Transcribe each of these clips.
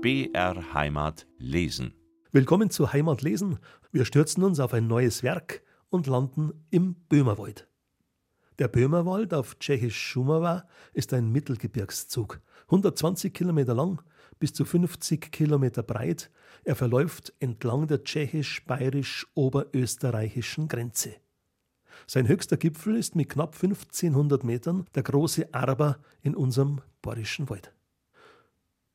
BR Heimat lesen. Willkommen zu Heimat lesen. Wir stürzen uns auf ein neues Werk und landen im Böhmerwald. Der Böhmerwald auf tschechisch Schumawa ist ein Mittelgebirgszug, 120 Kilometer lang, bis zu 50 Kilometer breit. Er verläuft entlang der tschechisch-bayerisch-oberösterreichischen Grenze. Sein höchster Gipfel ist mit knapp 1500 Metern der große Arber in unserem Bayerischen Wald.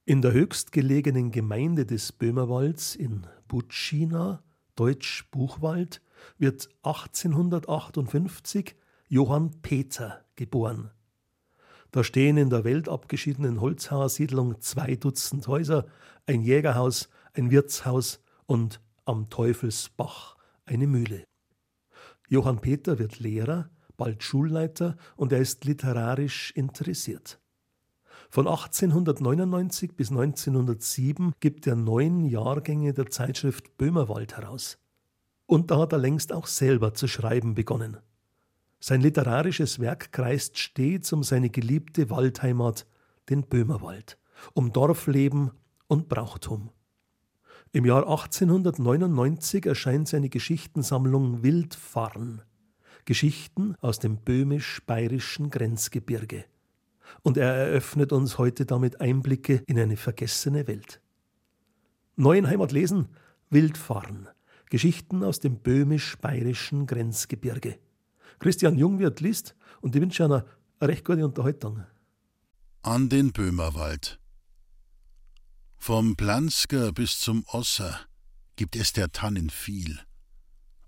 In der höchstgelegenen Gemeinde des Böhmerwalds in Butschina, Deutsch Buchwald, wird 1858 Johann Peter geboren. Da stehen in der weltabgeschiedenen Holzhauersiedlung zwei Dutzend Häuser, ein Jägerhaus, ein Wirtshaus und am Teufelsbach eine Mühle. Johann Peter wird Lehrer, bald Schulleiter und er ist literarisch interessiert. Von 1899 bis 1907 gibt er neun Jahrgänge der Zeitschrift Böhmerwald heraus. Und da hat er längst auch selber zu schreiben begonnen. Sein literarisches Werk kreist stets um seine geliebte Waldheimat, den Böhmerwald, um Dorfleben und Brauchtum. Im Jahr 1899 erscheint seine Geschichtensammlung Wildfarn, Geschichten aus dem böhmisch-bayerischen Grenzgebirge und er eröffnet uns heute damit Einblicke in eine vergessene Welt. Neuen Heimat lesen, Wildfahren, Geschichten aus dem böhmisch-bayerischen Grenzgebirge. Christian Jungwirth liest und ich wünsche einer recht gute Unterhaltung. An den Böhmerwald. Vom Plansker bis zum Osser gibt es der Tannen viel.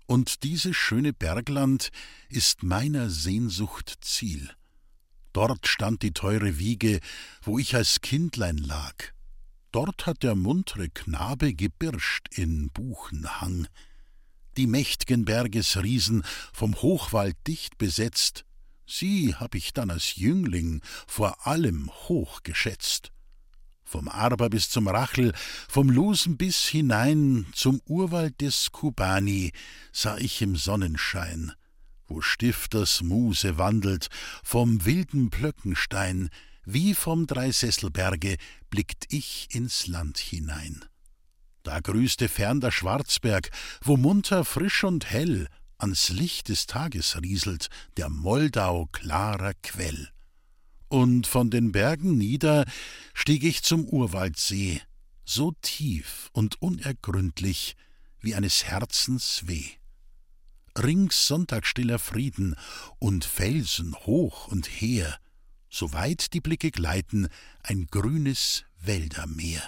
Und dieses schöne Bergland ist meiner Sehnsucht Ziel. Dort stand die teure Wiege, wo ich als Kindlein lag. Dort hat der muntre Knabe gebirscht in Buchenhang. Die mächt'gen Bergesriesen vom Hochwald dicht besetzt, sie hab ich dann als Jüngling vor allem hoch geschätzt. Vom Arber bis zum Rachel, vom Lusen bis hinein zum Urwald des Kubani sah ich im Sonnenschein wo Stifters Muse wandelt, vom wilden Plöckenstein, wie vom Dreisesselberge blickt ich ins Land hinein. Da grüßte fern der Schwarzberg, wo munter, frisch und hell ans Licht des Tages rieselt der Moldau klarer Quell. Und von den Bergen nieder stieg ich zum Urwaldsee, so tief und unergründlich wie eines Herzens Weh rings sonntagsstiller Frieden und Felsen hoch und her, so weit die Blicke gleiten, ein grünes Wäldermeer.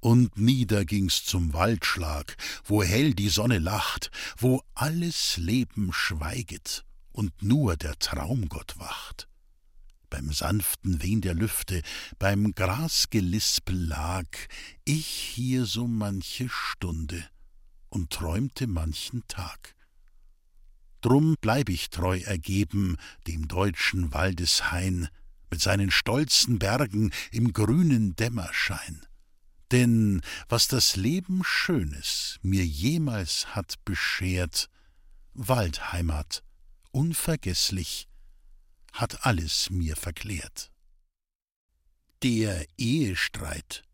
Und nieder ging's zum Waldschlag, wo hell die Sonne lacht, wo alles Leben schweiget und nur der Traumgott wacht. Beim sanften Wehn der Lüfte, beim Grasgelispel lag ich hier so manche Stunde und träumte manchen Tag. Drum bleib ich treu ergeben dem deutschen Waldeshain mit seinen stolzen Bergen im grünen Dämmerschein. Denn was das Leben Schönes mir jemals hat beschert, Waldheimat, unvergesslich, hat alles mir verklärt. Der Ehestreit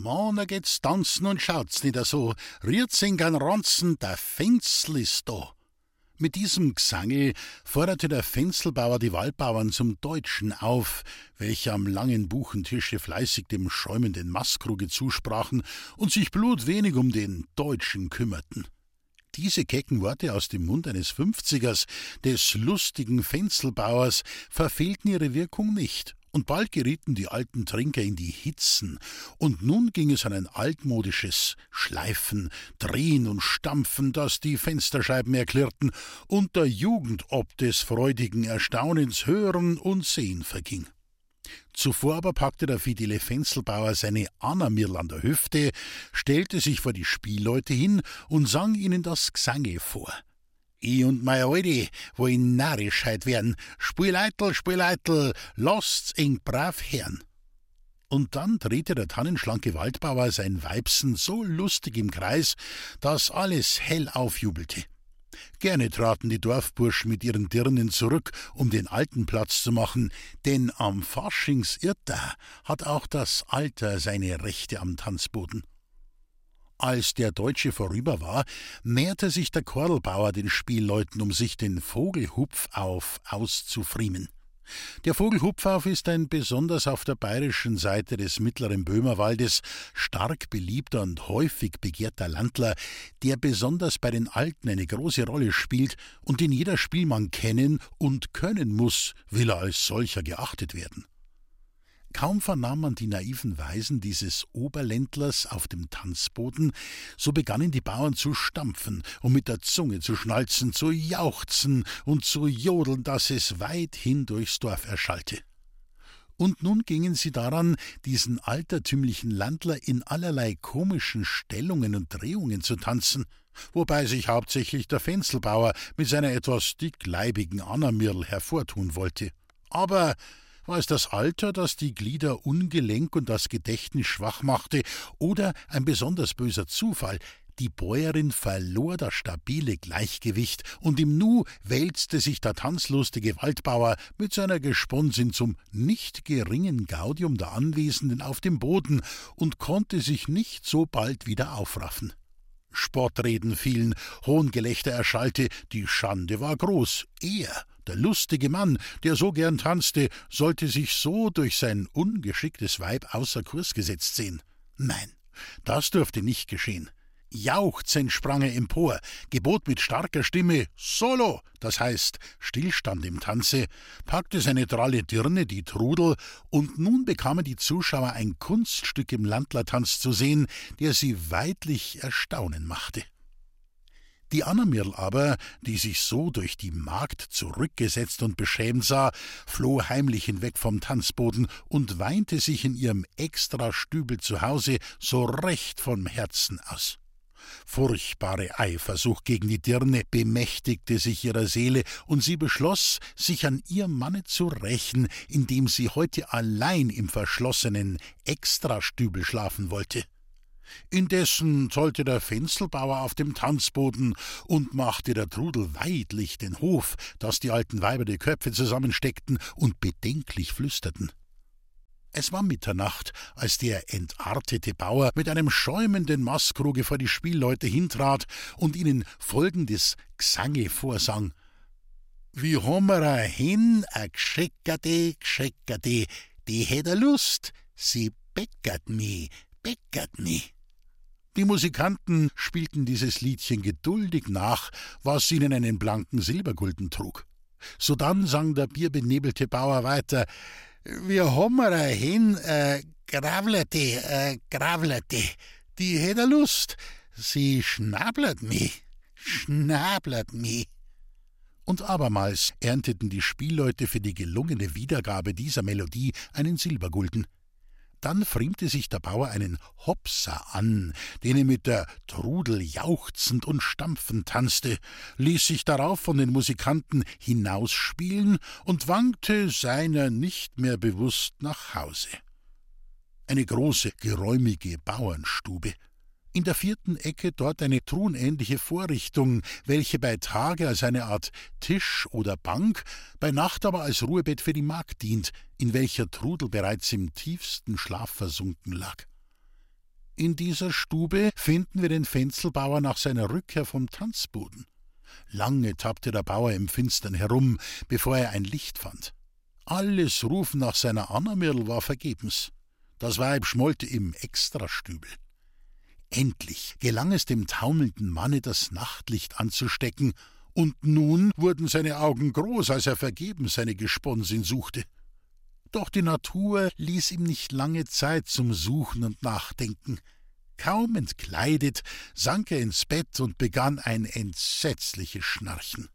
Mana geht's tanzen und schaut's nicht so, rührt's in gan Ranzen, der Fenzel ist da. Mit diesem Gesange forderte der Fenzelbauer die Waldbauern zum Deutschen auf, welche am langen Buchentische fleißig dem schäumenden Mastkruge zusprachen und sich blutwenig um den Deutschen kümmerten. Diese kecken Worte aus dem Mund eines Fünfzigers, des lustigen Fenzelbauers, verfehlten ihre Wirkung nicht und bald gerieten die alten Trinker in die Hitzen, und nun ging es an ein altmodisches Schleifen, Drehen und Stampfen, das die Fensterscheiben erklirrten, und der Jugend ob des freudigen Erstaunens Hören und Sehen verging. Zuvor aber packte der fidele Fenzelbauer seine Annamirl an der Hüfte, stellte sich vor die Spielleute hin und sang ihnen das Gesange vor. I und mei Alte wollen Narrischheit werden. Spieleitel, Spieleitel, lasst's eng brav hern. Und dann drehte der tannenschlanke Waldbauer sein Weibsen so lustig im Kreis, dass alles hell aufjubelte. Gerne traten die Dorfburschen mit ihren Dirnen zurück, um den alten Platz zu machen, denn am Faschingsirrter hat auch das Alter seine Rechte am Tanzboden. Als der Deutsche vorüber war, näherte sich der Kordelbauer den Spielleuten, um sich den Vogelhupfauf auszufriemen. Der Vogelhupfauf ist ein besonders auf der bayerischen Seite des mittleren Böhmerwaldes stark beliebter und häufig begehrter Landler, der besonders bei den Alten eine große Rolle spielt und den jeder Spielmann kennen und können muss, will er als solcher geachtet werden. Kaum vernahm man die naiven Weisen dieses Oberländlers auf dem Tanzboden, so begannen die Bauern zu stampfen und mit der Zunge zu schnalzen, zu jauchzen und zu jodeln, dass es weithin durchs Dorf erschallte. Und nun gingen sie daran, diesen altertümlichen Landler in allerlei komischen Stellungen und Drehungen zu tanzen, wobei sich hauptsächlich der Fenzelbauer mit seiner etwas dickleibigen Annamirl hervortun wollte. Aber war es das Alter, das die Glieder ungelenk und das Gedächtnis schwach machte, oder ein besonders böser Zufall, die Bäuerin verlor das stabile Gleichgewicht, und im Nu wälzte sich der tanzlustige Waldbauer mit seiner Gesponsin zum nicht geringen Gaudium der Anwesenden auf dem Boden und konnte sich nicht so bald wieder aufraffen. Spottreden fielen, Hohngelächter erschallte, die Schande war groß. Er, der lustige Mann, der so gern tanzte, sollte sich so durch sein ungeschicktes Weib außer Kurs gesetzt sehen. Nein, das durfte nicht geschehen. Jauchzend sprang er empor, gebot mit starker Stimme Solo, das heißt Stillstand im Tanze, packte seine dralle Dirne, die Trudel, und nun bekamen die Zuschauer ein Kunststück im Landlertanz zu sehen, der sie weidlich erstaunen machte. Die Annamirl aber, die sich so durch die Magd zurückgesetzt und beschämt sah, floh heimlich hinweg vom Tanzboden und weinte sich in ihrem Extrastübel zu Hause so recht vom Herzen aus. Furchtbare Eifersucht gegen die Dirne bemächtigte sich ihrer Seele, und sie beschloss, sich an ihrem Manne zu rächen, indem sie heute allein im verschlossenen Extrastübel schlafen wollte. Indessen zollte der Fenzelbauer auf dem Tanzboden und machte der Trudel weidlich den Hof, dass die alten Weiber die Köpfe zusammensteckten und bedenklich flüsterten. Es war Mitternacht, als der entartete Bauer mit einem schäumenden Mastkruge vor die Spielleute hintrat und ihnen folgendes Gsange vorsang. Wie hommer a hin, a gscheckerte, gscheckerte, die hätt a Lust, sie beckert mi, beckert mi. Die Musikanten spielten dieses Liedchen geduldig nach, was ihnen einen blanken Silbergulden trug. Sodann sang der bierbenebelte Bauer weiter: Wir hommer hin, äh, gravlete, äh, gravlete, die hätt Lust, sie schnablert mi, schnablert mi. Und abermals ernteten die Spielleute für die gelungene Wiedergabe dieser Melodie einen Silbergulden. Dann friemte sich der Bauer einen Hopser an, den er mit der Trudel jauchzend und stampfend tanzte, ließ sich darauf von den Musikanten hinausspielen und wankte seiner nicht mehr bewusst nach Hause. Eine große, geräumige Bauernstube, in der vierten Ecke dort eine truhenähnliche Vorrichtung, welche bei Tage als eine Art Tisch oder Bank, bei Nacht aber als Ruhebett für die Magd dient, in welcher Trudel bereits im tiefsten Schlaf versunken lag. In dieser Stube finden wir den Fenzelbauer nach seiner Rückkehr vom Tanzboden. Lange tappte der Bauer im Finstern herum, bevor er ein Licht fand. Alles Rufen nach seiner Annamirl war vergebens. Das Weib schmollte im Extrastübel. Endlich gelang es dem taumelnden Manne, das Nachtlicht anzustecken, und nun wurden seine Augen groß, als er vergebens seine Gesponsin suchte. Doch die Natur ließ ihm nicht lange Zeit zum Suchen und Nachdenken. Kaum entkleidet, sank er ins Bett und begann ein entsetzliches Schnarchen.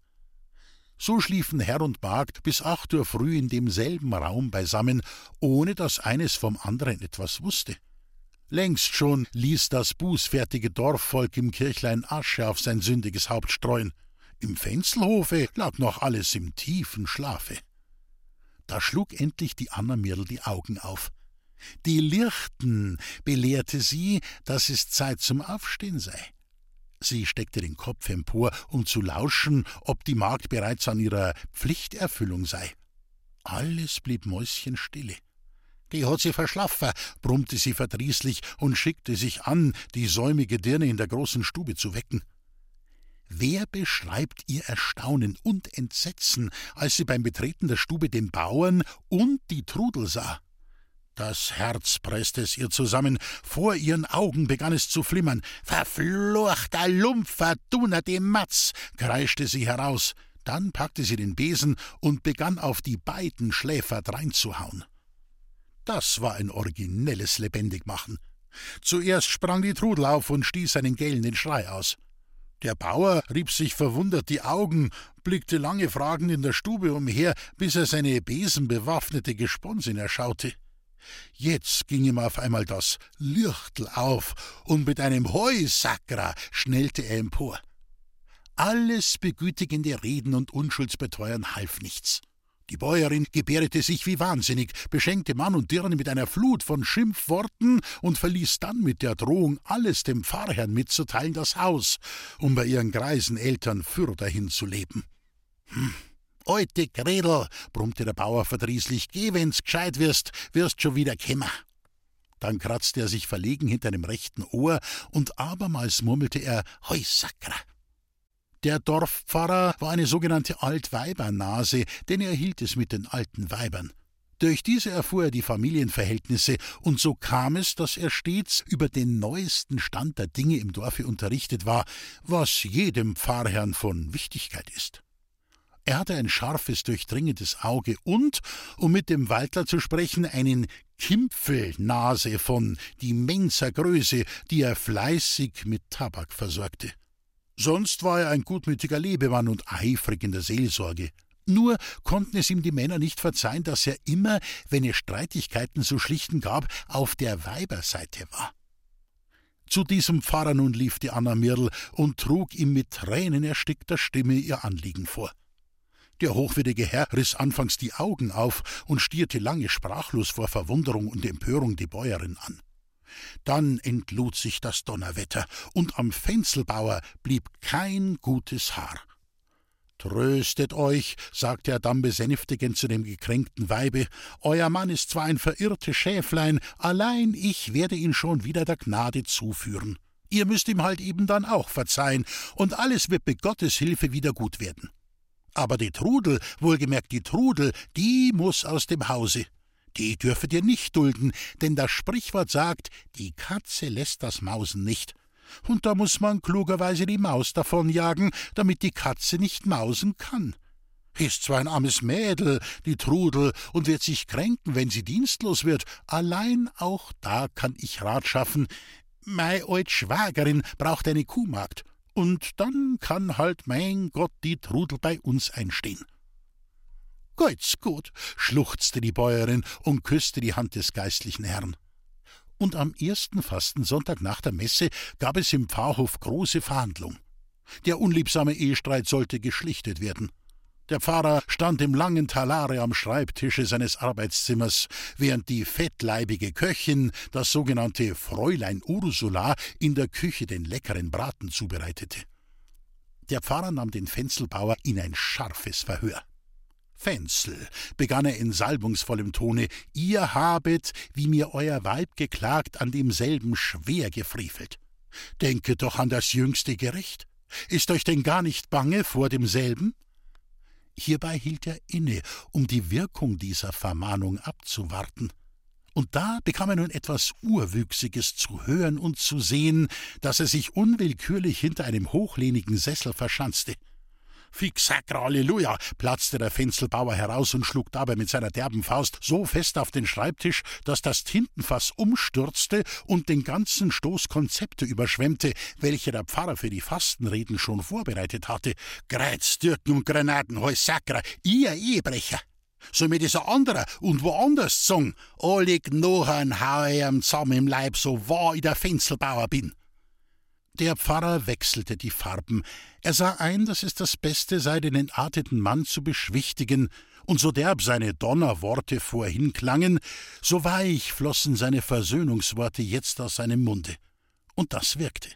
So schliefen Herr und Magd bis acht Uhr früh in demselben Raum beisammen, ohne dass eines vom anderen etwas wusste. Längst schon ließ das bußfertige Dorfvolk im Kirchlein Asche auf sein sündiges Haupt streuen. Im Fenzelhofe lag noch alles im tiefen Schlafe. Da schlug endlich die Anna Mirl die Augen auf. Die Lirchten belehrte sie, dass es Zeit zum Aufstehen sei. Sie steckte den Kopf empor, um zu lauschen, ob die Magd bereits an ihrer Pflichterfüllung sei. Alles blieb mäuschenstille. Die hat sie verschlaffen, brummte sie verdrießlich und schickte sich an, die säumige Dirne in der großen Stube zu wecken. Wer beschreibt ihr Erstaunen und Entsetzen, als sie beim Betreten der Stube den Bauern und die Trudel sah? Das Herz presste es ihr zusammen, vor ihren Augen begann es zu flimmern. Verfluchter Lumpfer, dunnerte Matz, kreischte sie heraus. Dann packte sie den Besen und begann auf die beiden Schläfer dreinzuhauen. Das war ein originelles Lebendigmachen. Zuerst sprang die Trudel auf und stieß einen gellenden Schrei aus. Der Bauer rieb sich verwundert die Augen, blickte lange fragend in der Stube umher, bis er seine besenbewaffnete Gesponsin erschaute. Jetzt ging ihm auf einmal das Lichtl auf, und mit einem Heusakra schnellte er empor. Alles begütigende Reden und Unschuldsbeteuern half nichts. Die Bäuerin gebärdete sich wie wahnsinnig, beschenkte Mann und Dirne mit einer Flut von Schimpfworten und verließ dann mit der Drohung, alles dem Pfarrherrn mitzuteilen, das Haus, um bei ihren greisen Eltern fürderhin zu leben. Hm. Alte Gredel, brummte der Bauer verdrießlich, geh, wenn's gescheit wirst, wirst schon wieder kämmer. Dann kratzte er sich verlegen hinter dem rechten Ohr und abermals murmelte er Heusakra. Der Dorfpfarrer war eine sogenannte Altweibernase, denn er hielt es mit den alten Weibern. Durch diese erfuhr er die Familienverhältnisse, und so kam es, dass er stets über den neuesten Stand der Dinge im Dorfe unterrichtet war, was jedem Pfarrherrn von Wichtigkeit ist. Er hatte ein scharfes, durchdringendes Auge und, um mit dem Waldler zu sprechen, einen Kimpfelnase von immenser Größe, die er fleißig mit Tabak versorgte. Sonst war er ein gutmütiger Lebemann und eifrig in der Seelsorge. Nur konnten es ihm die Männer nicht verzeihen, dass er immer, wenn es Streitigkeiten zu schlichten gab, auf der Weiberseite war. Zu diesem Pfarrer nun lief die Anna Mirl und trug ihm mit Tränen erstickter Stimme ihr Anliegen vor. Der hochwürdige Herr riss anfangs die Augen auf und stierte lange sprachlos vor Verwunderung und Empörung die Bäuerin an. Dann entlud sich das Donnerwetter, und am Fenzelbauer blieb kein gutes Haar. Tröstet euch, sagte er dann besänftigend zu dem gekränkten Weibe, euer Mann ist zwar ein verirrtes Schäflein, allein ich werde ihn schon wieder der Gnade zuführen. Ihr müsst ihm halt eben dann auch verzeihen, und alles wird mit Gottes Hilfe wieder gut werden. Aber die Trudel, wohlgemerkt die Trudel, die muss aus dem Hause. Die dürfet ihr nicht dulden, denn das Sprichwort sagt, die Katze lässt das Mausen nicht. Und da muss man klugerweise die Maus davonjagen, damit die Katze nicht mausen kann. Ist zwar ein armes Mädel, die Trudel, und wird sich kränken, wenn sie dienstlos wird, allein auch da kann ich Rat schaffen. Mei old Schwagerin braucht eine Kuhmagd, und dann kann halt mein Gott die Trudel bei uns einstehen. Geht's gut, schluchzte die Bäuerin und küsste die Hand des geistlichen Herrn. Und am ersten Fastensonntag nach der Messe gab es im Pfarrhof große Verhandlung. Der unliebsame Ehestreit sollte geschlichtet werden. Der Pfarrer stand im langen Talare am Schreibtische seines Arbeitszimmers, während die fettleibige Köchin, das sogenannte Fräulein Ursula, in der Küche den leckeren Braten zubereitete. Der Pfarrer nahm den Fenzelbauer in ein scharfes Verhör. Fenzel, begann er in salbungsvollem Tone, ihr habet, wie mir euer Weib geklagt, an demselben schwer gefriefelt. Denket doch an das jüngste Gericht. Ist euch denn gar nicht bange vor demselben? Hierbei hielt er inne, um die Wirkung dieser Vermahnung abzuwarten. Und da bekam er nun etwas Urwüchsiges zu hören und zu sehen, dass er sich unwillkürlich hinter einem hochlehnigen Sessel verschanzte. Fix sacra Halleluja, platzte der Fenzelbauer heraus und schlug dabei mit seiner derben Faust so fest auf den Schreibtisch, dass das Tintenfass umstürzte und den ganzen Stoß Konzepte überschwemmte, welche der Pfarrer für die Fastenreden schon vorbereitet hatte. Greiz, Türken und Granaten, heu sacra, ihr Ehebrecher! Soll mir dieser anderer und woanders sagen, alle Gnochen hau ich am zusammen im Leib, so wahr ich der Fenzelbauer bin. Der Pfarrer wechselte die Farben. Er sah ein, dass es das Beste sei, den entarteten Mann zu beschwichtigen, und so derb seine Donnerworte vorhin klangen, so weich flossen seine Versöhnungsworte jetzt aus seinem Munde. Und das wirkte.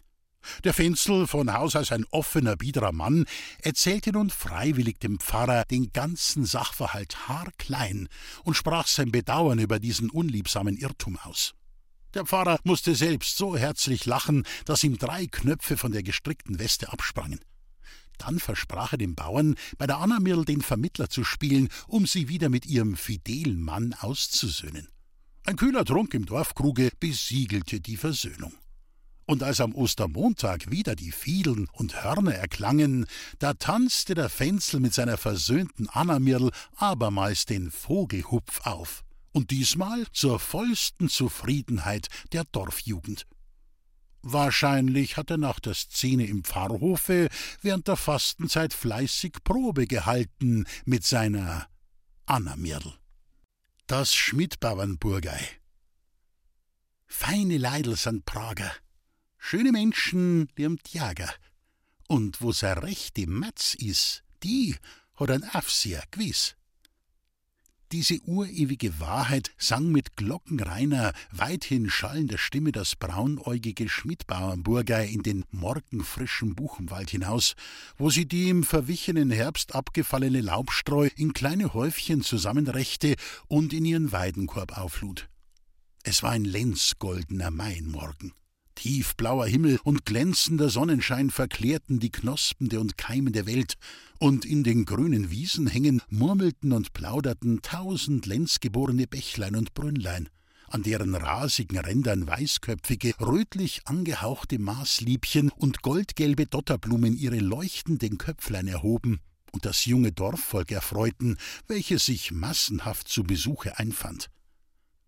Der Fenzel, von Haus aus ein offener, biederer Mann, erzählte nun freiwillig dem Pfarrer den ganzen Sachverhalt haarklein und sprach sein Bedauern über diesen unliebsamen Irrtum aus. Der Pfarrer musste selbst so herzlich lachen, dass ihm drei Knöpfe von der gestrickten Weste absprangen. Dann versprach er dem Bauern, bei der Annamirl den Vermittler zu spielen, um sie wieder mit ihrem fidelen Mann auszusöhnen. Ein kühler Trunk im Dorfkruge besiegelte die Versöhnung. Und als am Ostermontag wieder die Fiedeln und Hörner erklangen, da tanzte der Fenzel mit seiner versöhnten Annamirl abermals den Vogelhupf auf, und diesmal zur vollsten Zufriedenheit der Dorfjugend. Wahrscheinlich hat er nach der Szene im Pfarrhofe während der Fastenzeit fleißig Probe gehalten mit seiner Annamirl. Das Schmidbauernburgei. Feine Leidl sind Prager, schöne Menschen liemt Jager. Und wo sein rechte Matz is, die hat ein Afsier gewiss. Diese urewige Wahrheit sang mit glockenreiner, weithin schallender Stimme das braunäugige Schmidbauernburgei in den morgenfrischen Buchenwald hinaus, wo sie die im verwichenen Herbst abgefallene Laubstreu in kleine Häufchen zusammenrechte und in ihren Weidenkorb auflud. Es war ein lenzgoldener Mainmorgen. Tiefblauer Himmel und glänzender Sonnenschein verklärten die knospende und keimende Welt, und in den grünen Wiesen hängen, murmelten und plauderten tausend lenzgeborene Bächlein und Brünnlein, an deren rasigen Rändern weißköpfige, rötlich angehauchte Maßliebchen und goldgelbe Dotterblumen ihre leuchtenden Köpflein erhoben und das junge Dorfvolk erfreuten, welches sich massenhaft zu Besuche einfand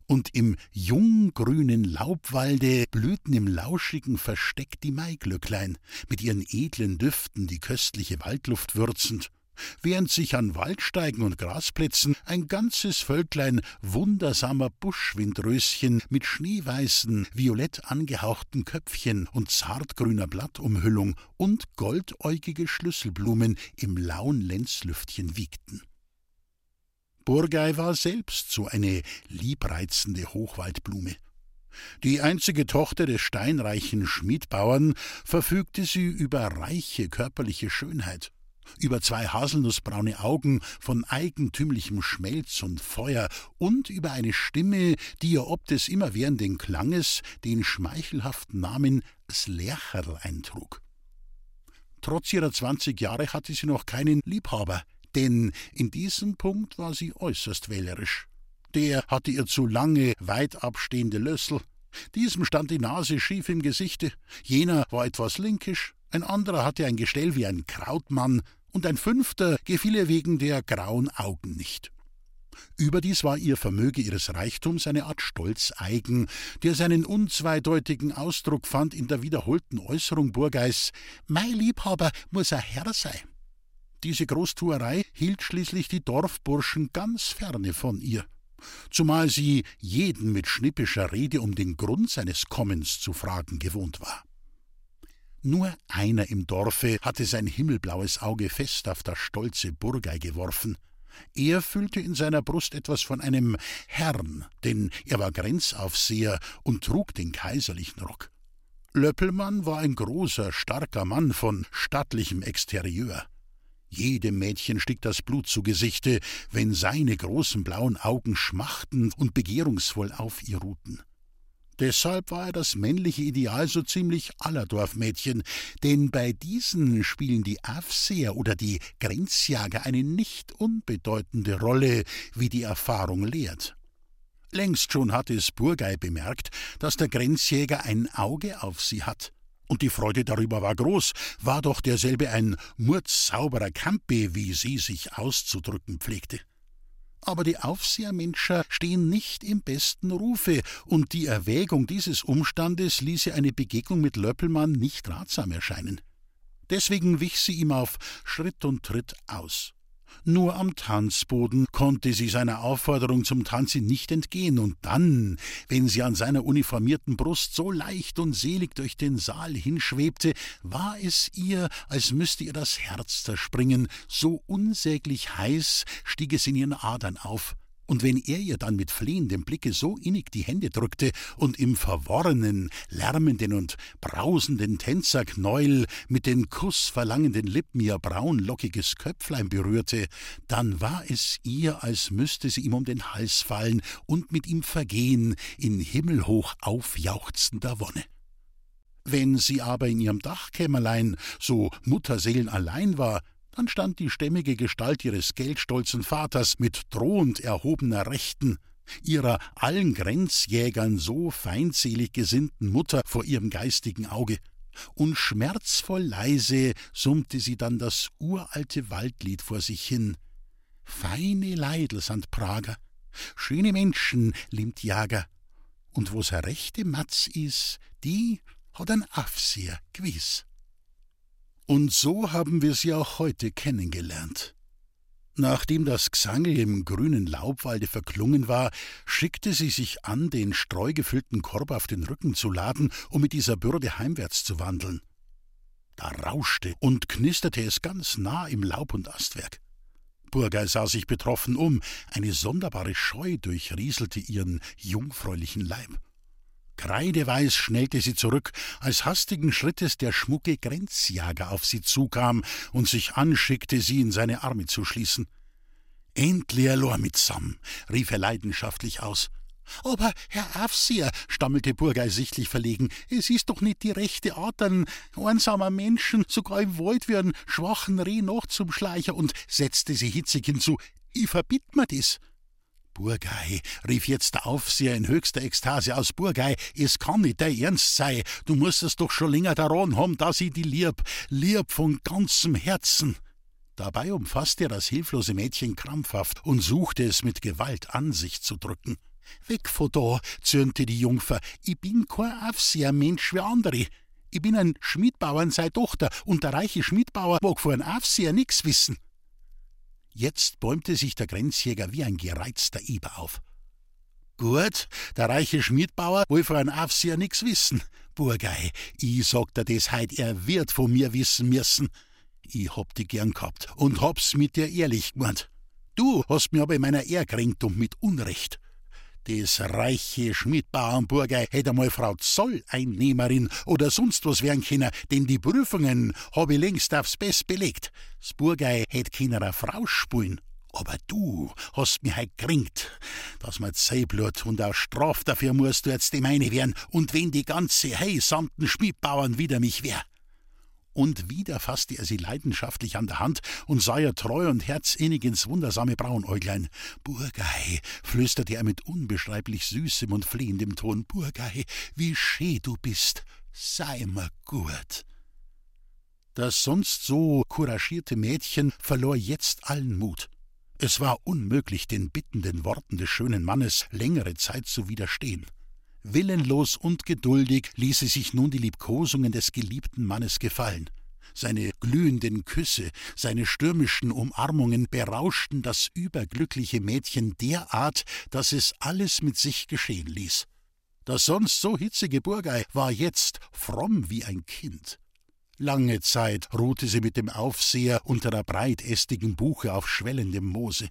und im junggrünen Laubwalde blühten im lauschigen Versteck die Maiglöcklein, mit ihren edlen Düften die köstliche Waldluft würzend, während sich an Waldsteigen und Grasplätzen ein ganzes Völklein wundersamer Buschwindröschen mit schneeweißen, violett angehauchten Köpfchen und zartgrüner Blattumhüllung und goldäugige Schlüsselblumen im lauen Lenzlüftchen wiegten. Burgei war selbst so eine liebreizende Hochwaldblume. Die einzige Tochter des steinreichen Schmiedbauern verfügte sie über reiche körperliche Schönheit, über zwei haselnussbraune Augen von eigentümlichem Schmelz und Feuer und über eine Stimme, die ihr ob des immerwährenden Klanges den schmeichelhaften Namen Slercherl eintrug. Trotz ihrer zwanzig Jahre hatte sie noch keinen Liebhaber, denn in diesem Punkt war sie äußerst wählerisch. Der hatte ihr zu lange, weit abstehende Lössel. Diesem stand die Nase schief im Gesichte, jener war etwas linkisch, ein anderer hatte ein Gestell wie ein Krautmann, und ein fünfter gefiel ihr wegen der grauen Augen nicht. Überdies war ihr Vermöge ihres Reichtums eine Art Stolz eigen, der seinen unzweideutigen Ausdruck fand in der wiederholten Äußerung Burgeis: Mein Liebhaber muss ein Herr sein. Diese Großtuerei hielt schließlich die Dorfburschen ganz ferne von ihr, zumal sie jeden mit schnippischer Rede um den Grund seines Kommens zu fragen gewohnt war. Nur einer im Dorfe hatte sein himmelblaues Auge fest auf das stolze Burgei geworfen. Er fühlte in seiner Brust etwas von einem Herrn, denn er war Grenzaufseher und trug den kaiserlichen Rock. Löppelmann war ein großer, starker Mann von stattlichem Exterieur. Jedem Mädchen stieg das Blut zu Gesichte, wenn seine großen blauen Augen schmachten und begehrungsvoll auf ihr ruhten. Deshalb war er das männliche Ideal so ziemlich aller Dorfmädchen, denn bei diesen spielen die Aufseher oder die Grenzjager eine nicht unbedeutende Rolle, wie die Erfahrung lehrt. Längst schon hatte es Burgei bemerkt, dass der Grenzjäger ein Auge auf sie hat und die Freude darüber war groß, war doch derselbe ein murzsauberer Campe, wie sie sich auszudrücken pflegte. Aber die Aufsehermenscher stehen nicht im besten Rufe, und die Erwägung dieses Umstandes ließe eine Begegnung mit Löppelmann nicht ratsam erscheinen. Deswegen wich sie ihm auf Schritt und Tritt aus. Nur am Tanzboden konnte sie seiner Aufforderung zum Tanze nicht entgehen, und dann, wenn sie an seiner uniformierten Brust so leicht und selig durch den Saal hinschwebte, war es ihr, als müsste ihr das Herz zerspringen, so unsäglich heiß stieg es in ihren Adern auf, und wenn er ihr dann mit flehendem Blicke so innig die Hände drückte und im verworrenen, lärmenden und brausenden Tänzerknäuel mit den kussverlangenden Lippen ihr braunlockiges Köpflein berührte, dann war es ihr, als müsste sie ihm um den Hals fallen und mit ihm vergehen in himmelhoch aufjauchzender Wonne. Wenn sie aber in ihrem Dachkämmerlein so mutterseelenallein war, dann stand die stämmige Gestalt ihres geldstolzen Vaters mit drohend erhobener Rechten, ihrer allen Grenzjägern so feindselig gesinnten Mutter vor ihrem geistigen Auge, und schmerzvoll leise summte sie dann das uralte Waldlied vor sich hin. Feine Leidl sind Prager, schöne Menschen limmt Jager, und wo's a rechte Matz is, die hat ein Afseher gewiss. Und so haben wir sie auch heute kennengelernt. Nachdem das Gesangel im grünen Laubwalde verklungen war, schickte sie sich an, den streugefüllten Korb auf den Rücken zu laden, um mit dieser Bürde heimwärts zu wandeln. Da rauschte und knisterte es ganz nah im Laub- und Astwerk. Burgei sah sich betroffen um, eine sonderbare Scheu durchrieselte ihren jungfräulichen Leib. Kreideweiß schnellte sie zurück, als hastigen Schrittes der schmucke Grenzjager auf sie zukam und sich anschickte, sie in seine Arme zu schließen. Endlich Lor mitsam, rief er leidenschaftlich aus. Aber, Herr Aufseher, stammelte Burgei sichtlich verlegen, es ist doch nicht die rechte Art, einen einsamer Menschen, sogar im Wald wie einen schwachen Reh noch zum Schleicher, und setzte sie hitzig hinzu, ich verbitt mir das. Burgei, rief jetzt der Aufseher in höchster Ekstase aus Burgei, es kann nicht dein Ernst sei, du musst es doch schon länger daran haben, dass ich die lieb, lieb von ganzem Herzen. Dabei umfasste er das hilflose Mädchen krampfhaft und suchte es mit Gewalt an sich zu drücken. Weg von da, zürnte die Jungfer, ich bin kein Aufsehermensch wie andere. Ich bin ein Schmiedbauern sei Tochter, und der reiche Schmiedbauer mag vor ein Aufseher nix wissen. Jetzt bäumte sich der Grenzjäger wie ein gereizter Eber auf. Gut, der reiche Schmiedbauer will von einem Aufseher nix wissen. Burgei, ich sag dir das heut, er wird von mir wissen müssen. Ich hab dich gern gehabt und hab's mit dir ehrlich gemeint. Du hast mir aber in meiner Ehr kränkt und mit Unrecht. Das reiche Schmidbauernburger hätte einmal Frau Zolleinnehmerin oder sonst was werden können, denn die Prüfungen hab ich längst aufs Best belegt. Das Burgei hätte keiner Frau spulen. Aber du hast mich heut kränkt, dass man Seeblut und auch Straf dafür musst du jetzt die meine werden, und wenn die ganze Hei samt den Schmidbauern wider mich wär und wieder fasste er sie leidenschaftlich an der Hand und sah ihr treu und herzinnig ins wundersame Braunäuglein. Burgei, flüsterte er mit unbeschreiblich süßem und flehendem Ton, Burgei, wie schee du bist, sei mir gut. Das sonst so couragierte Mädchen verlor jetzt allen Mut. Es war unmöglich, den bittenden Worten des schönen Mannes längere Zeit zu widerstehen. Willenlos und geduldig ließ sie sich nun die Liebkosungen des geliebten Mannes gefallen. Seine glühenden Küsse, seine stürmischen Umarmungen berauschten das überglückliche Mädchen derart, dass es alles mit sich geschehen ließ. Das sonst so hitzige Burgei war jetzt fromm wie ein Kind. Lange Zeit ruhte sie mit dem Aufseher unter der breitästigen Buche auf schwellendem Moose.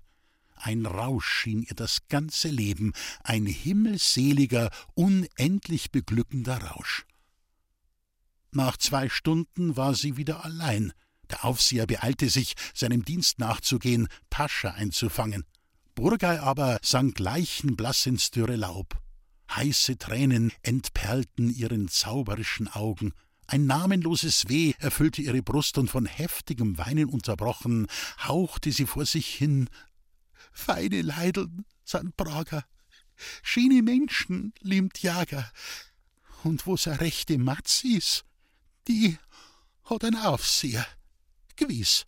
Ein Rausch schien ihr das ganze Leben, ein himmelseliger, unendlich beglückender Rausch. Nach zwei Stunden war sie wieder allein. Der Aufseher beeilte sich, seinem Dienst nachzugehen, Tasche einzufangen. Burgei aber sank leichenblass ins dürre Laub. Heiße Tränen entperlten ihren zauberischen Augen. Ein namenloses Weh erfüllte ihre Brust, und von heftigem Weinen unterbrochen, hauchte sie vor sich hin feine Leideln sind Prager, schöne Menschen liebt Jager, und wo's a rechte Matz is, die hat ein Aufseher, gewiss.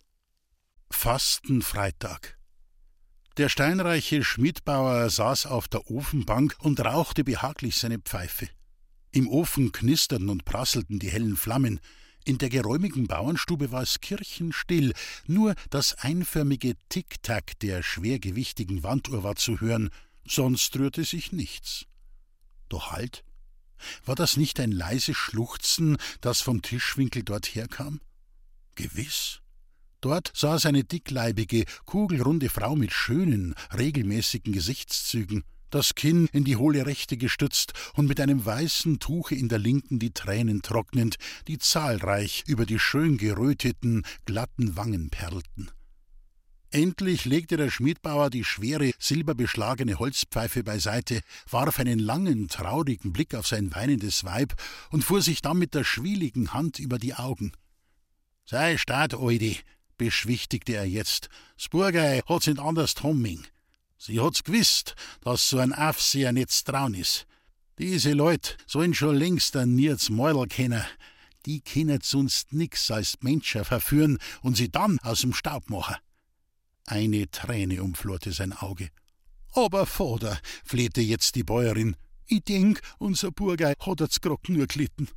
Fastenfreitag. Der steinreiche Schmidbauer saß auf der Ofenbank und rauchte behaglich seine Pfeife. Im Ofen knisterten und prasselten die hellen Flammen, in der geräumigen Bauernstube war es kirchenstill, nur das einförmige Tick-Tack der schwergewichtigen Wanduhr war zu hören, sonst rührte sich nichts. Doch halt, war das nicht ein leises Schluchzen, das vom Tischwinkel dort herkam? Gewiss, Dort saß eine dickleibige, kugelrunde Frau mit schönen, regelmäßigen Gesichtszügen, das Kinn in die hohle Rechte gestützt und mit einem weißen Tuche in der linken die Tränen trocknend, die zahlreich über die schön geröteten, glatten Wangen perlten. Endlich legte der Schmiedbauer die schwere, silberbeschlagene Holzpfeife beiseite, warf einen langen, traurigen Blick auf sein weinendes Weib und fuhr sich dann mit der schwieligen Hand über die Augen. Sei staat, Oidi, beschwichtigte er jetzt. Spurgei hat's nicht anders Tomming. Sie hat's gewusst, dass so ein Aufseher nicht traun is. Diese Leut sollen schon längst ein Nierz Mäuler kennen. Die können sonst nix als Menschen verführen und sie dann aus dem Staub machen. Eine Träne umflorte sein Auge. Aber Vater, flehte jetzt die Bäuerin, ich denk, unser Burgei hat jetzt grad nur gelitten.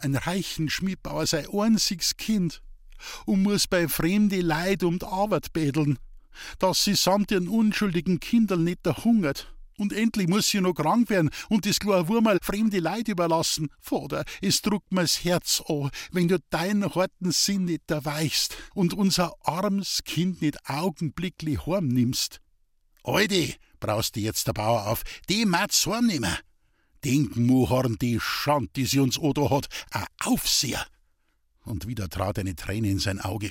Ein reichen Schmiedbauer sei einziges Kind und muss bei fremde Leid um die Arbeit betteln, dass sie samt ihren unschuldigen Kindern nicht hungert. Und endlich muss sie noch krank werden und das kleine Wurmal fremde Leid überlassen. Vater, es druckt mir's Herz an, wenn du deinen harten Sinn nicht erweichst und unser armes Kind nicht augenblicklich heimnimmst. Alte, brauste jetzt der Bauer auf, die mag's heimnehmen. Denken, Muhorn, die Schand, die sie uns oda hat, a Aufseher. Und wieder trat eine Träne in sein Auge.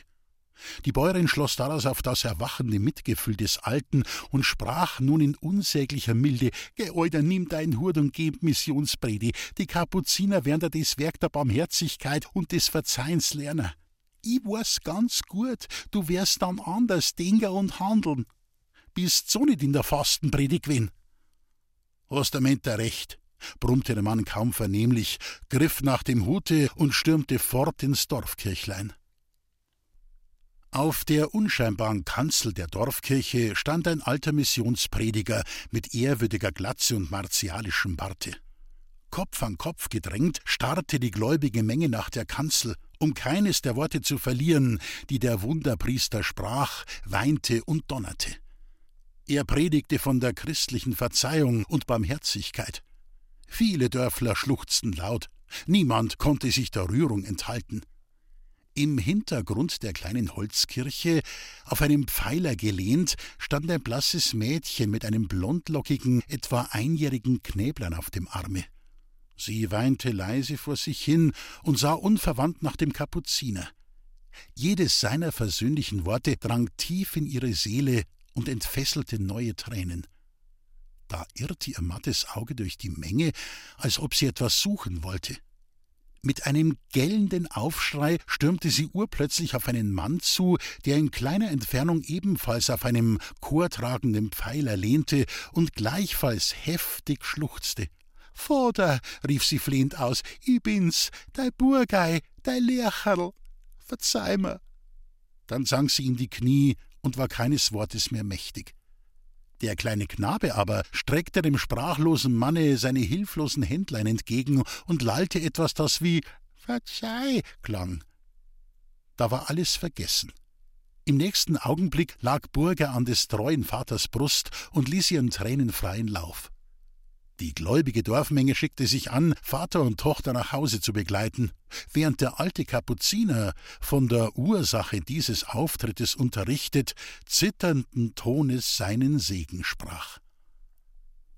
Die Bäuerin schloss daraus auf das erwachende Mitgefühl des Alten und sprach nun in unsäglicher Milde: Geh, Alter, nimm dein Hut und geh Missionspredi. Die Kapuziner werden dir das Werk der Barmherzigkeit und des Verzeihens lernen. Ich weiß ganz gut, du wirst dann anders denken und handeln. Bist so nicht in der Fastenpredigt gewesen. Hast du Menta recht, brummte der Mann kaum vernehmlich, griff nach dem Hute und stürmte fort ins Dorfkirchlein. Auf der unscheinbaren Kanzel der Dorfkirche stand ein alter Missionsprediger mit ehrwürdiger Glatze und martialischem Barte. Kopf an Kopf gedrängt, starrte die gläubige Menge nach der Kanzel, um keines der Worte zu verlieren, die der Wunderpriester sprach, weinte und donnerte. Er predigte von der christlichen Verzeihung und Barmherzigkeit. Viele Dörfler schluchzten laut, niemand konnte sich der Rührung enthalten. Im Hintergrund der kleinen Holzkirche, auf einem Pfeiler gelehnt, stand ein blasses Mädchen mit einem blondlockigen, etwa einjährigen Knäblein auf dem Arme. Sie weinte leise vor sich hin und sah unverwandt nach dem Kapuziner. Jedes seiner versöhnlichen Worte drang tief in ihre Seele und entfesselte neue Tränen. Da irrte ihr mattes Auge durch die Menge, als ob sie etwas suchen wollte. Mit einem gellenden Aufschrei stürmte sie urplötzlich auf einen Mann zu, der in kleiner Entfernung ebenfalls auf einem chortragenden Pfeiler lehnte und gleichfalls heftig schluchzte. Vater, rief sie flehend aus, ich bin's, dei Burgei, dei Lercherl. Verzeih mir. Dann sank sie in die Knie und war keines Wortes mehr mächtig. Der kleine Knabe aber streckte dem sprachlosen Manne seine hilflosen Händlein entgegen und lallte etwas, das wie Verzeih klang. Da war alles vergessen. Im nächsten Augenblick lag Burger an des treuen Vaters Brust und ließ ihren Tränen freien Lauf. Die gläubige Dorfmenge schickte sich an, Vater und Tochter nach Hause zu begleiten, während der alte Kapuziner, von der Ursache dieses Auftrittes unterrichtet, zitternden Tones seinen Segen sprach.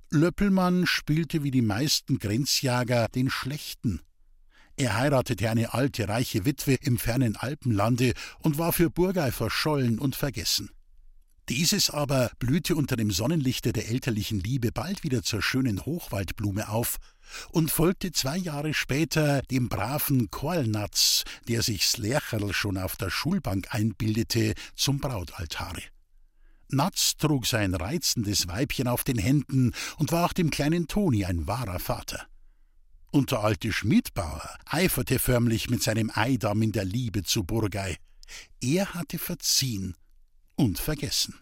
Löppelmann spielte wie die meisten Grenzjager den Schlechten. Er heiratete eine alte, reiche Witwe im fernen Alpenlande und war für Burgei verschollen und vergessen. Dieses aber blühte unter dem Sonnenlichte der elterlichen Liebe bald wieder zur schönen Hochwaldblume auf und folgte zwei Jahre später dem braven Korlnatz, der sich Slercherl schon auf der Schulbank einbildete, zum Brautaltare. Natz trug sein reizendes Weibchen auf den Händen und war auch dem kleinen Toni ein wahrer Vater. Und der alte Schmiedbauer eiferte förmlich mit seinem Eidam in der Liebe zu Burgei. Er hatte verziehen und vergessen.